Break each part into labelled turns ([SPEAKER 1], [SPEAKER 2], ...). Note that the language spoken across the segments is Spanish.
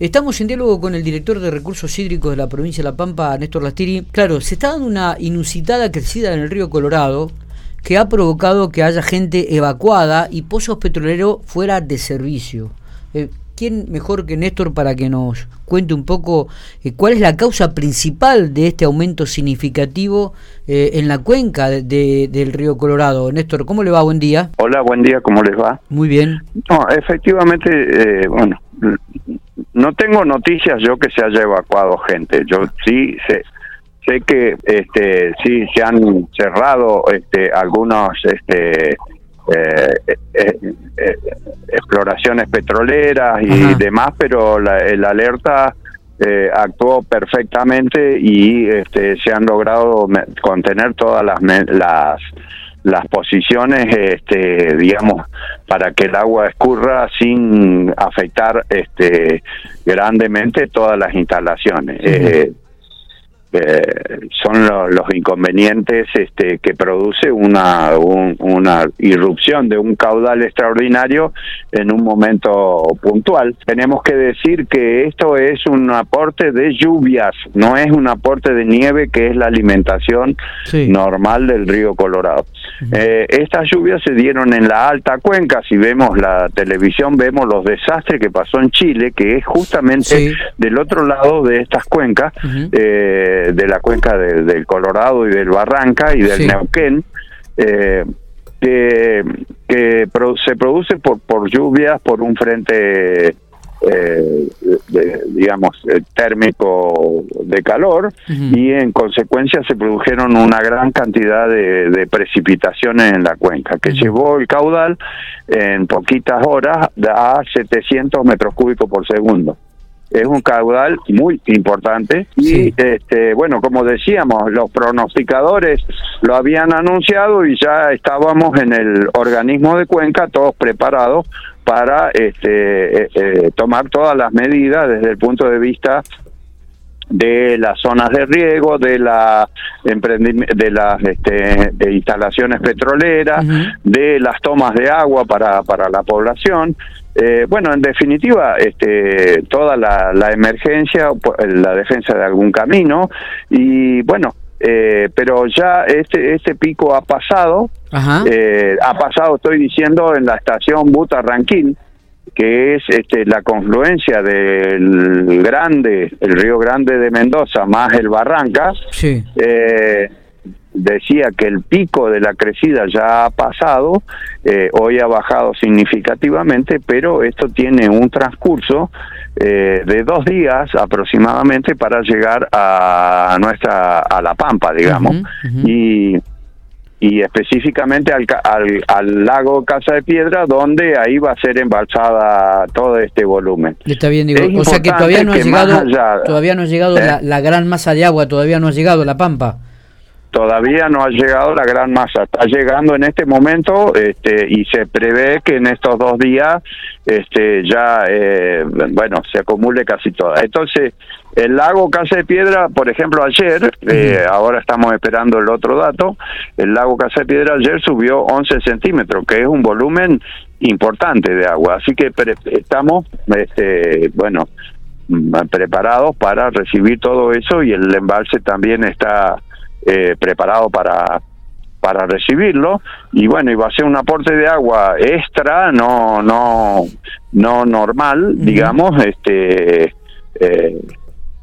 [SPEAKER 1] Estamos en diálogo con el director de recursos hídricos de la provincia de La Pampa, Néstor Lastiri. Claro, se está dando una inusitada crecida en el río Colorado que ha provocado que haya gente evacuada y pozos petroleros fuera de servicio. Eh, ¿Quién mejor que Néstor para que nos cuente un poco eh, cuál es la causa principal de este aumento significativo eh, en la cuenca de, del río Colorado? Néstor, ¿cómo le va? Buen día.
[SPEAKER 2] Hola, buen día, ¿cómo les va?
[SPEAKER 1] Muy bien.
[SPEAKER 2] No, efectivamente, bueno, no tengo noticias yo que se haya evacuado gente. Yo sí sé, sé que este sí se han cerrado este algunos este eh, eh, eh, exploraciones petroleras y demás, pero la, el alerta actuó perfectamente y este, se han logrado contener todas las, las las posiciones, este, digamos, para que el agua escurra sin afectar este, grandemente todas las instalaciones. Eh, son los inconvenientes este, que produce una, una irrupción de un caudal extraordinario en un momento puntual. Tenemos que decir que esto es un aporte de lluvias, no es un aporte de nieve que es la alimentación normal del río Colorado. Eh, estas lluvias se dieron en la alta cuenca, si vemos la televisión vemos los desastres que pasó en Chile, que es justamente del otro lado de estas cuencas de la cuenca del Colorado y del Barranca y del Neuquén, eh, que, que se produce por, por lluvias, por un frente eh, digamos, eh, térmico de calor y en consecuencia se produjeron una gran cantidad de, precipitaciones en la cuenca que llevó el caudal en poquitas horas a 700 metros cúbicos por segundo. Es un caudal muy importante y este bueno como decíamos los pronosticadores lo habían anunciado y ya estábamos en el organismo de Cuenca todos preparados para este eh, eh, tomar todas las medidas desde el punto de vista de las zonas de riego, de la de las este, de instalaciones petroleras, de las tomas de agua para, para la población. Eh, bueno, en definitiva, este, toda la, la emergencia, la defensa de algún camino y bueno, eh, pero ya este este pico ha pasado, eh, ha pasado, estoy diciendo, en la estación Buta Ranquín, que es este, la confluencia del Grande, el Río Grande de Mendoza, más el Barranca, eh, decía que el pico de la crecida ya ha pasado, eh, hoy ha bajado significativamente, pero esto tiene un transcurso eh, de dos días aproximadamente para llegar a nuestra a la Pampa, digamos, y y específicamente al, al, lago Casa de Piedra, donde ahí va a ser embalsada todo este volumen.
[SPEAKER 1] Está bien, digo, o sea que todavía no ha llegado, todavía no ha llegado la, la, gran masa de agua, todavía no ha llegado la Pampa
[SPEAKER 2] todavía no ha llegado la gran masa, está llegando en este momento este, y se prevé que en estos dos días este, ya, eh, bueno, se acumule casi toda. Entonces, el lago Casa de Piedra, por ejemplo, ayer, eh, ahora estamos esperando el otro dato, el lago Casa de Piedra ayer subió 11 centímetros, que es un volumen importante de agua, así que estamos, este, bueno, preparados para recibir todo eso y el embalse también está eh, preparado para para recibirlo. Y bueno iba a ser un aporte de agua extra no no no normal digamos este eh,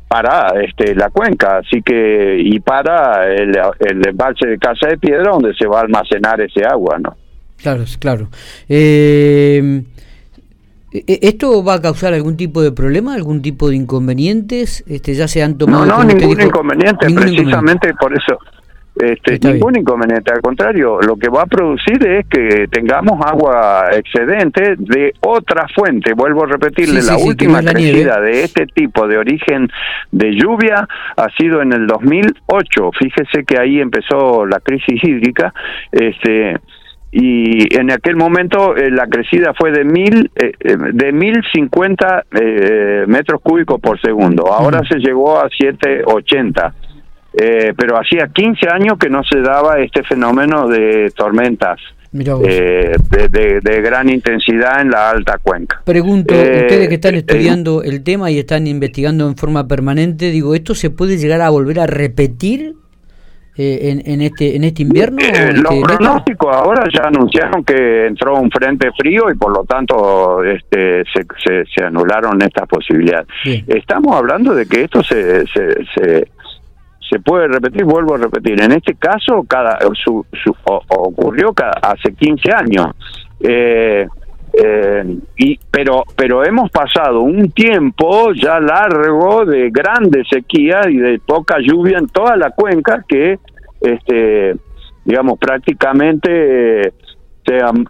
[SPEAKER 2] para este la cuenca. Así que y para el, el embalse de casa de piedra donde se va a almacenar ese agua no
[SPEAKER 1] claro claro. Eh, ¿Esto va a causar algún tipo de problema, algún tipo de inconvenientes? Este, ¿Ya se han tomado?
[SPEAKER 2] No, no, ningún inconveniente, precisamente por eso. Este, ningún inconveniente, al contrario, lo que va a producir es que tengamos agua excedente de otra fuente. Vuelvo a repetirle, la última crecida de este tipo de origen de lluvia ha sido en el 2008. Fíjese que ahí empezó la crisis hídrica. Este, y en aquel momento eh, la crecida fue de mil eh, eh, de mil cincuenta metros cúbicos por segundo. Ahora se llegó a 780 pero hacía 15 años que no se daba este fenómeno de tormentas eh, de, gran intensidad en la alta cuenca.
[SPEAKER 1] Pregunto, eh, ustedes que están estudiando el tema y están investigando en forma permanente, digo, ¿esto se puede llegar a volver a repetir en, en, este en este invierno?
[SPEAKER 2] los pronósticos ahora ya anunciaron que entró un frente frío y por lo tanto este, se, se, anularon estas posibilidades. Estamos hablando de que esto se, se se puede repetir, vuelvo a repetir, en este caso cada su, ocurrió cada, hace 15 años. Eh, eh, y pero pero hemos pasado un tiempo ya largo de grande sequía y de poca lluvia en toda la cuenca que este digamos prácticamente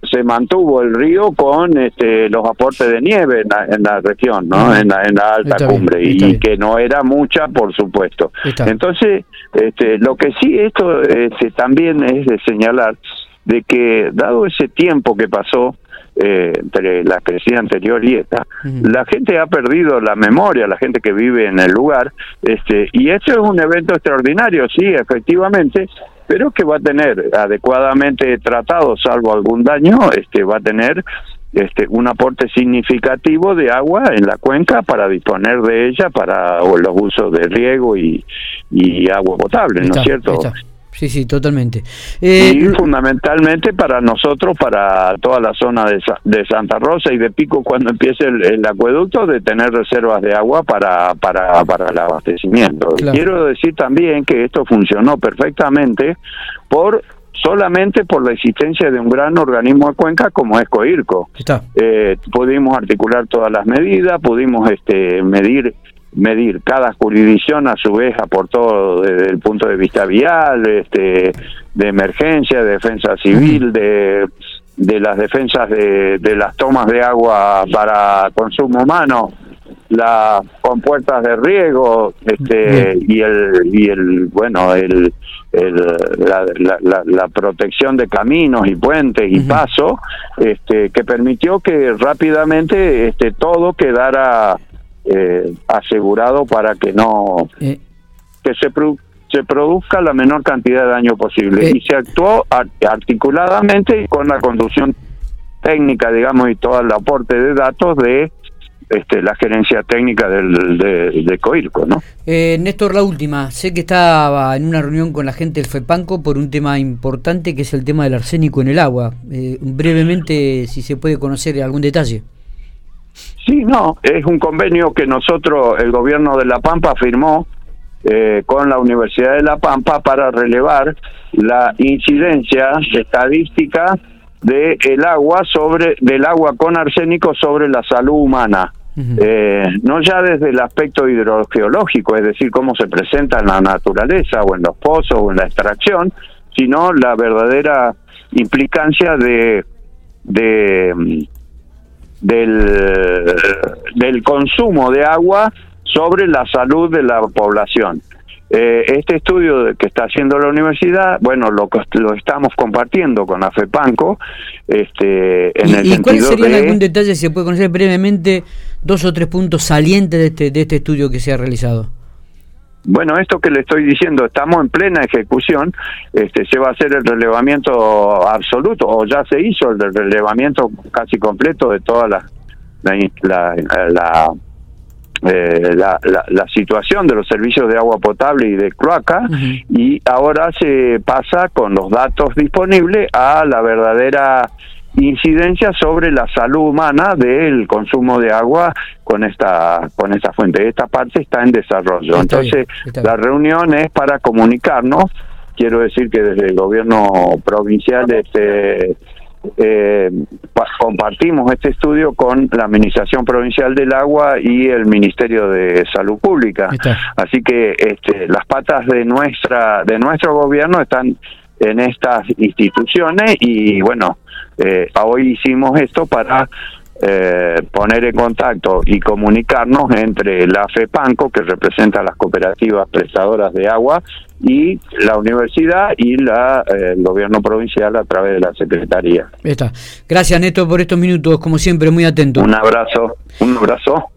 [SPEAKER 2] se, mantuvo el río con este, los aportes de nieve en la, región, ¿no? En la, en la alta cumbre y que no era mucha, por supuesto. Entonces, este, lo que sí esto este, también es de señalar de que dado ese tiempo que pasó eh, entre la crecida anterior y esta, la gente ha perdido la memoria, la gente que vive en el lugar, este, y esto es un evento extraordinario, sí, efectivamente, pero que va a tener adecuadamente tratado, salvo algún daño, este va a tener este un aporte significativo de agua en la cuenca para disponer de ella para los usos de riego y, y agua potable, ¿no es cierto?
[SPEAKER 1] Sí, sí, totalmente.
[SPEAKER 2] Eh, y fundamentalmente para nosotros, para toda la zona de, de Santa Rosa y de Pico, cuando empiece el, acueducto, de tener reservas de agua para, para, para el abastecimiento. Quiero decir también que esto funcionó perfectamente por solamente por la existencia de un gran organismo de cuenca como es COIRCO. Eh, pudimos articular todas las medidas, pudimos este, medir medir cada jurisdicción a su vez aportó desde el punto de vista vial, este, de emergencia, de defensa civil, de, de las defensas de, de las tomas de agua para consumo humano, las compuertas de riego, este, y el, y el, bueno, el, el la, la, la, protección de caminos y puentes y pasos, este, que permitió que rápidamente este, todo quedara eh, asegurado para que no eh. que se se produzca la menor cantidad de daño posible eh. y se actuó articuladamente con la conducción técnica digamos y todo el aporte de datos de este, la gerencia técnica del, de, Coirco, ¿no?
[SPEAKER 1] Néstor, la última. Sé que estaba en una reunión con la gente del FEPANCO por un tema importante que es el tema del arsénico en el agua. brevemente, si se puede conocer algún detalle.
[SPEAKER 2] Sí, no, es un convenio que nosotros, el gobierno de La Pampa, firmó eh, con la Universidad de La Pampa para relevar la incidencia estadística del el agua sobre del agua con arsénico sobre la salud humana. eh, no ya desde el aspecto hidrogeológico, es decir, cómo se presenta en la naturaleza o en los pozos o en la extracción, sino la verdadera implicancia de, de del, del consumo de agua sobre la salud de la población. Eh, este estudio que está haciendo la universidad, bueno, lo, lo estamos compartiendo con la FEPANCO. Este, en
[SPEAKER 1] ¿Y,
[SPEAKER 2] el
[SPEAKER 1] ¿y cuál sería algún detalle, si se puede conocer brevemente, dos o tres puntos salientes de este, de este estudio que se ha realizado?
[SPEAKER 2] Bueno, esto que le estoy diciendo, estamos en plena ejecución, este, se va a hacer el relevamiento absoluto, o ya se hizo el relevamiento casi completo de toda la, la, la, eh, la, la, situación de los servicios de agua potable y de cloaca y ahora se pasa con los datos disponibles a la verdadera incidencia sobre la salud humana del consumo de agua con esta con esta fuente. Esta parte está en desarrollo. Entonces, la reunión es para comunicarnos. Quiero decir que desde el gobierno provincial este eh, compartimos este estudio con la Administración Provincial del Agua y el Ministerio de Salud Pública. Así que este, las patas de nuestra de nuestro gobierno están en estas instituciones y bueno, eh, hoy hicimos esto para eh, poner en contacto y comunicarnos entre la FEPANCO, que representa las cooperativas prestadoras de agua, y la universidad y la, eh, el gobierno provincial a través de la secretaría.
[SPEAKER 1] Está. Gracias, Neto, por estos minutos, como siempre, muy atento.
[SPEAKER 2] Un abrazo, un abrazo.